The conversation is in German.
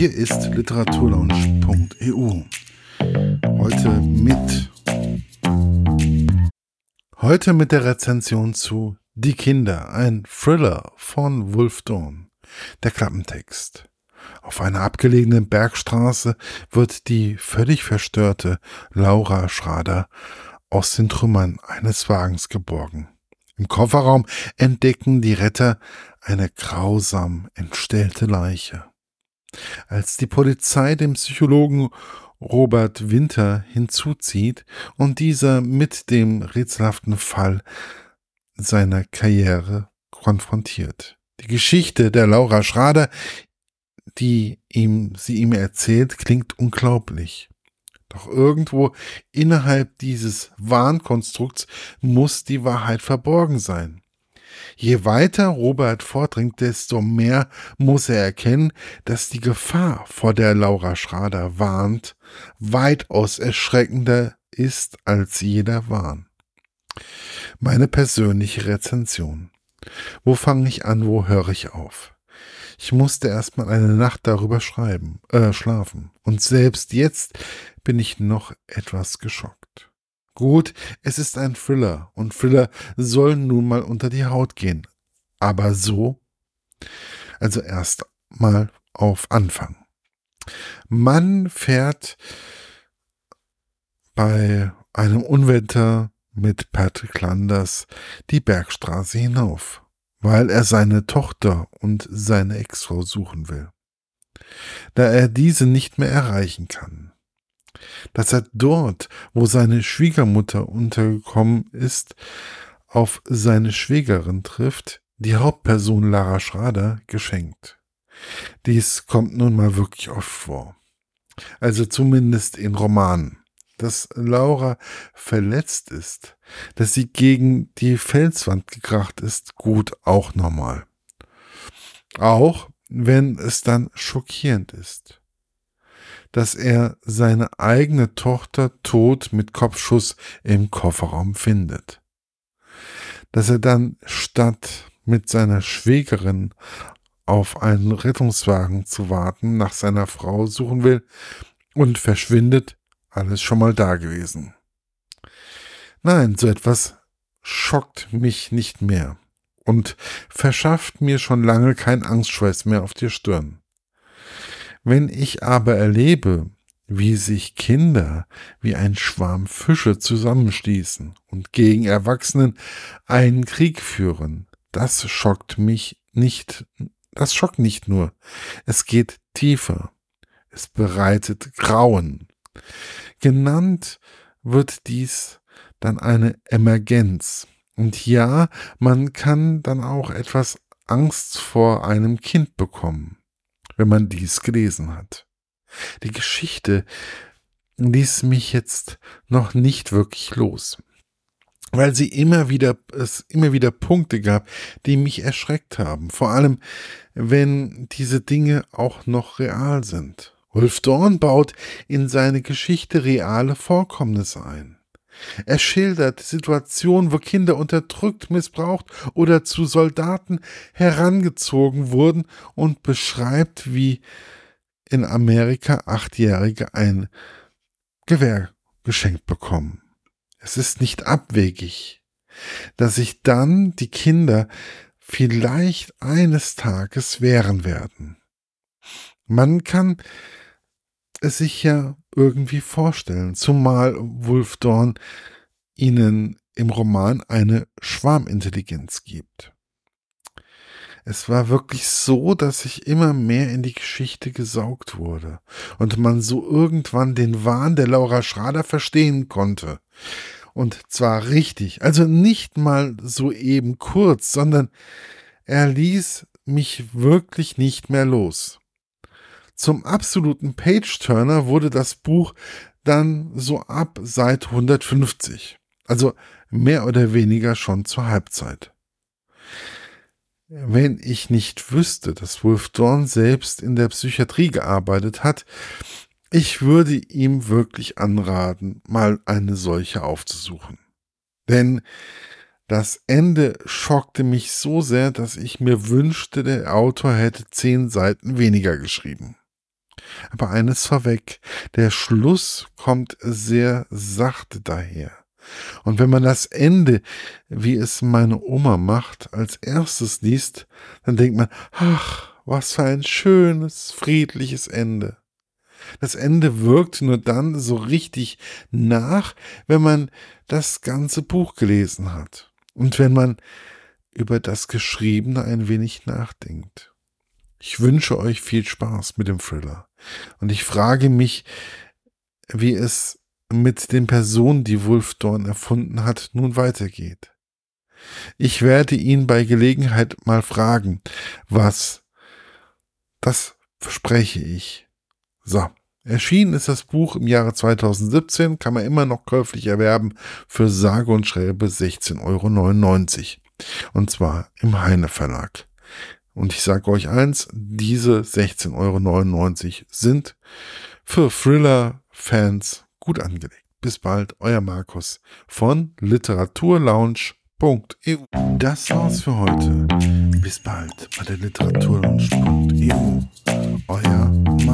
Hier ist literaturlaunch.eu. Heute mit heute mit der Rezension zu Die Kinder, ein Thriller von Wolf Dawn. Der Klappentext. Auf einer abgelegenen Bergstraße wird die völlig verstörte Laura Schrader aus den Trümmern eines Wagens geborgen. Im Kofferraum entdecken die Retter eine grausam entstellte Leiche. Als die Polizei dem Psychologen Robert Winter hinzuzieht und dieser mit dem rätselhaften Fall seiner Karriere konfrontiert. Die Geschichte der Laura Schrader, die ihm, sie ihm erzählt, klingt unglaublich. Doch irgendwo innerhalb dieses Wahnkonstrukts muss die Wahrheit verborgen sein. Je weiter Robert vordringt, desto mehr muss er erkennen, dass die Gefahr, vor der Laura Schrader warnt, weitaus erschreckender ist als jeder Wahn. Meine persönliche Rezension. Wo fange ich an, wo höre ich auf? Ich musste erstmal eine Nacht darüber schreiben, äh, schlafen. Und selbst jetzt bin ich noch etwas geschockt. Gut, es ist ein Thriller und Thriller sollen nun mal unter die Haut gehen. Aber so? Also erst mal auf Anfang. Man fährt bei einem Unwetter mit Patrick Landers die Bergstraße hinauf weil er seine Tochter und seine Ex-Frau suchen will, da er diese nicht mehr erreichen kann. Dass er dort, wo seine Schwiegermutter untergekommen ist, auf seine Schwägerin trifft, die Hauptperson Lara Schrader, geschenkt. Dies kommt nun mal wirklich oft vor. Also zumindest in Romanen dass Laura verletzt ist, dass sie gegen die Felswand gekracht ist, gut auch normal. Auch wenn es dann schockierend ist, dass er seine eigene Tochter tot mit Kopfschuss im Kofferraum findet. Dass er dann statt mit seiner Schwägerin auf einen Rettungswagen zu warten, nach seiner Frau suchen will und verschwindet, alles schon mal da gewesen. Nein, so etwas schockt mich nicht mehr und verschafft mir schon lange kein Angstschweiß mehr auf der Stirn. Wenn ich aber erlebe, wie sich Kinder wie ein Schwarm Fische zusammenstießen und gegen Erwachsenen einen Krieg führen, das schockt mich nicht, das schockt nicht nur, es geht tiefer, es bereitet Grauen. Genannt wird dies dann eine Emergenz. Und ja, man kann dann auch etwas Angst vor einem Kind bekommen, wenn man dies gelesen hat. Die Geschichte ließ mich jetzt noch nicht wirklich los, weil sie immer wieder, es immer wieder Punkte gab, die mich erschreckt haben. Vor allem, wenn diese Dinge auch noch real sind. Wolf Dorn baut in seine Geschichte reale Vorkommnisse ein. Er schildert Situationen, wo Kinder unterdrückt, missbraucht oder zu Soldaten herangezogen wurden und beschreibt, wie in Amerika Achtjährige ein Gewehr geschenkt bekommen. Es ist nicht abwegig, dass sich dann die Kinder vielleicht eines Tages wehren werden. Man kann es sich ja irgendwie vorstellen, zumal Wolf Dorn ihnen im Roman eine Schwarmintelligenz gibt. Es war wirklich so, dass ich immer mehr in die Geschichte gesaugt wurde und man so irgendwann den Wahn der Laura Schrader verstehen konnte. Und zwar richtig, also nicht mal so eben kurz, sondern er ließ mich wirklich nicht mehr los. Zum absoluten Page-Turner wurde das Buch dann so ab seit 150. Also mehr oder weniger schon zur Halbzeit. Wenn ich nicht wüsste, dass Wolf Dorn selbst in der Psychiatrie gearbeitet hat, ich würde ihm wirklich anraten, mal eine solche aufzusuchen. Denn das Ende schockte mich so sehr, dass ich mir wünschte, der Autor hätte zehn Seiten weniger geschrieben. Aber eines vorweg, der Schluss kommt sehr sachte daher. Und wenn man das Ende, wie es meine Oma macht, als erstes liest, dann denkt man, ach, was für ein schönes, friedliches Ende. Das Ende wirkt nur dann so richtig nach, wenn man das ganze Buch gelesen hat und wenn man über das Geschriebene ein wenig nachdenkt. Ich wünsche euch viel Spaß mit dem Thriller und ich frage mich, wie es mit den Personen, die Wolfdorn erfunden hat, nun weitergeht. Ich werde ihn bei Gelegenheit mal fragen, was. Das verspreche ich. So. Erschienen ist das Buch im Jahre 2017, kann man immer noch käuflich erwerben für sage und schreibe 16,99 Euro. Und zwar im Heine Verlag. Und ich sage euch eins, diese 16,99 Euro sind für Thriller-Fans gut angelegt. Bis bald, euer Markus von literaturlounge.eu. Das war's für heute. Bis bald bei der literaturlounge.eu. Euer Markus.